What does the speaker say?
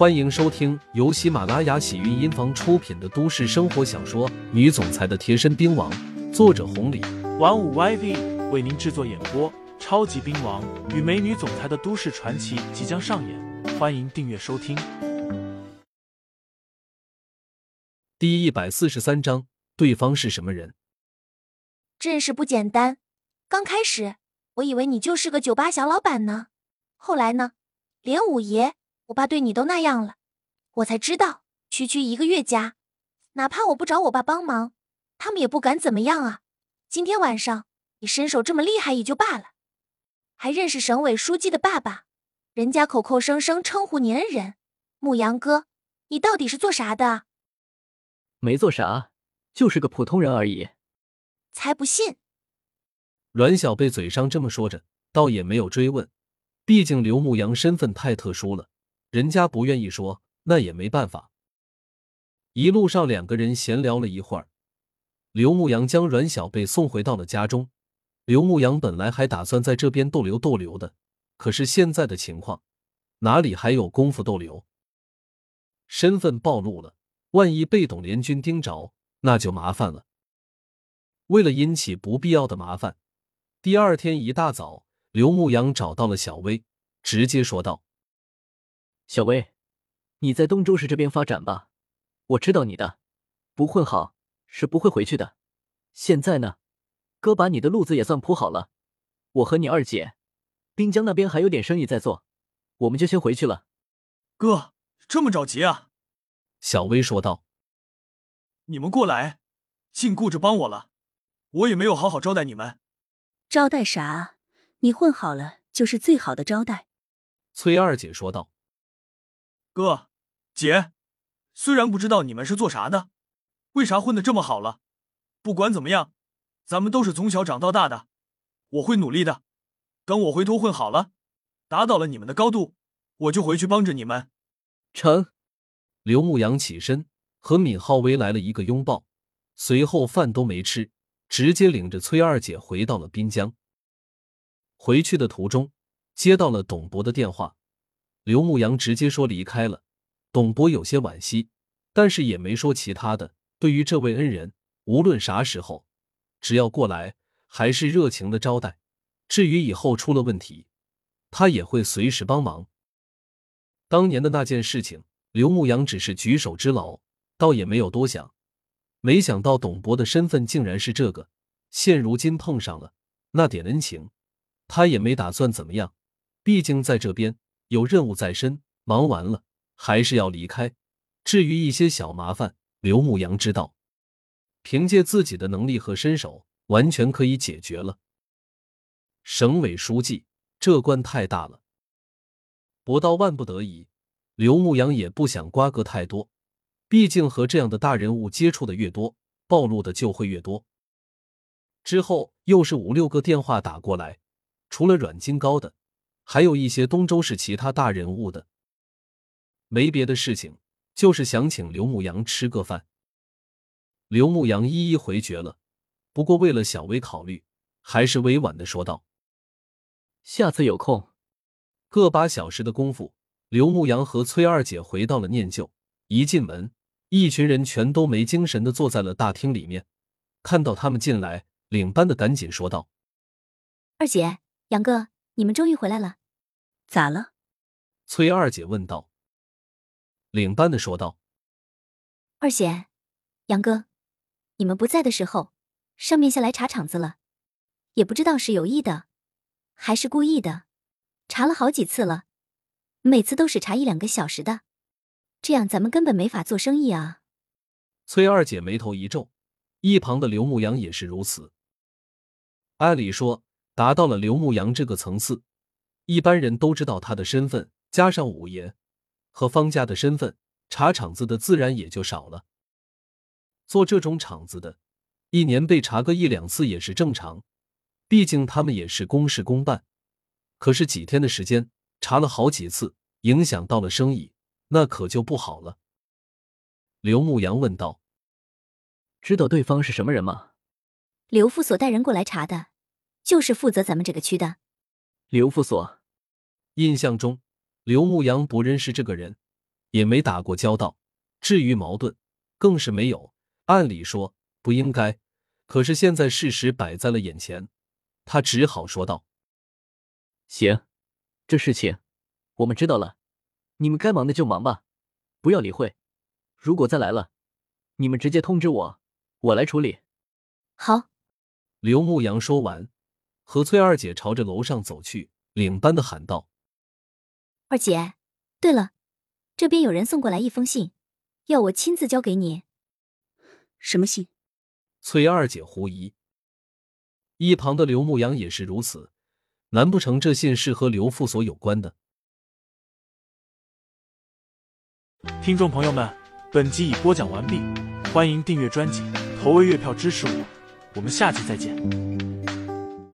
欢迎收听由喜马拉雅喜韵音房出品的都市生活小说《女总裁的贴身兵王》，作者红礼，玩五 YV 为您制作演播。超级兵王与美女总裁的都市传奇即将上演，欢迎订阅收听。第一百四十三章，对方是什么人？真是不简单。刚开始我以为你就是个酒吧小老板呢，后来呢，连五爷、我爸对你都那样了，我才知道区区一个月家，哪怕我不找我爸帮忙，他们也不敢怎么样啊。今天晚上你身手这么厉害也就罢了。还认识省委书记的爸爸，人家口口声声称呼你恩人，牧羊哥，你到底是做啥的？没做啥，就是个普通人而已。才不信！阮小贝嘴上这么说着，倒也没有追问，毕竟刘牧阳身份太特殊了，人家不愿意说，那也没办法。一路上两个人闲聊了一会儿，刘牧阳将阮小贝送回到了家中。刘牧阳本来还打算在这边逗留逗留的，可是现在的情况，哪里还有功夫逗留？身份暴露了，万一被董联军盯着，那就麻烦了。为了引起不必要的麻烦，第二天一大早，刘牧阳找到了小薇，直接说道：“小薇，你在东州市这边发展吧，我知道你的，不混好是不会回去的。现在呢？”哥把你的路子也算铺好了，我和你二姐，滨江那边还有点生意在做，我们就先回去了。哥，这么着急啊？小薇说道。你们过来，尽顾着帮我了，我也没有好好招待你们。招待啥？你混好了就是最好的招待。崔二姐说道。哥，姐，虽然不知道你们是做啥的，为啥混的这么好了，不管怎么样。咱们都是从小长到大的，我会努力的。等我回头混好了，达到了你们的高度，我就回去帮着你们。成。刘牧阳起身和闵浩威来了一个拥抱，随后饭都没吃，直接领着崔二姐回到了滨江。回去的途中，接到了董博的电话，刘牧阳直接说离开了。董博有些惋惜，但是也没说其他的。对于这位恩人，无论啥时候。只要过来，还是热情的招待。至于以后出了问题，他也会随时帮忙。当年的那件事情，刘牧阳只是举手之劳，倒也没有多想。没想到董博的身份竟然是这个，现如今碰上了那点恩情，他也没打算怎么样。毕竟在这边有任务在身，忙完了还是要离开。至于一些小麻烦，刘牧阳知道。凭借自己的能力和身手，完全可以解决了。省委书记这关太大了，不到万不得已，刘牧阳也不想瓜葛太多。毕竟和这样的大人物接触的越多，暴露的就会越多。之后又是五六个电话打过来，除了阮金高的，还有一些东周市其他大人物的。没别的事情，就是想请刘牧阳吃个饭。刘牧阳一一回绝了，不过为了小薇考虑，还是委婉的说道：“下次有空。”个把小时的功夫，刘牧阳和崔二姐回到了念旧。一进门，一群人全都没精神的坐在了大厅里面。看到他们进来，领班的赶紧说道：“二姐，杨哥，你们终于回来了，咋了？”崔二姐问道。领班的说道：“二姐，杨哥。”你们不在的时候，上面下来查场子了，也不知道是有意的，还是故意的，查了好几次了，每次都是查一两个小时的，这样咱们根本没法做生意啊。崔二姐眉头一皱，一旁的刘牧阳也是如此。按理说，达到了刘牧阳这个层次，一般人都知道他的身份，加上五爷和方家的身份，查场子的自然也就少了。做这种场子的，一年被查个一两次也是正常，毕竟他们也是公事公办。可是几天的时间查了好几次，影响到了生意，那可就不好了。刘牧阳问道：“知道对方是什么人吗？”刘副所带人过来查的，就是负责咱们这个区的。刘副所，印象中刘牧阳不认识这个人，也没打过交道，至于矛盾，更是没有。按理说不应该，可是现在事实摆在了眼前，他只好说道：“行，这事情我们知道了，你们该忙的就忙吧，不要理会。如果再来了，你们直接通知我，我来处理。”好。刘牧阳说完，和崔二姐朝着楼上走去，领班的喊道：“二姐，对了，这边有人送过来一封信，要我亲自交给你。什么信？”崔二姐狐疑，一旁的刘牧阳也是如此。难不成这信是和刘副所有关的？听众朋友们，本集已播讲完毕，欢迎订阅专辑，投喂月票支持我。我们下集再见。